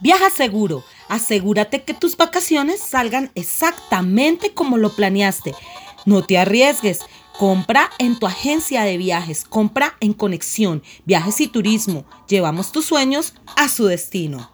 Viaja seguro. Asegúrate que tus vacaciones salgan exactamente como lo planeaste. No te arriesgues. Compra en tu agencia de viajes. Compra en Conexión. Viajes y Turismo. Llevamos tus sueños a su destino.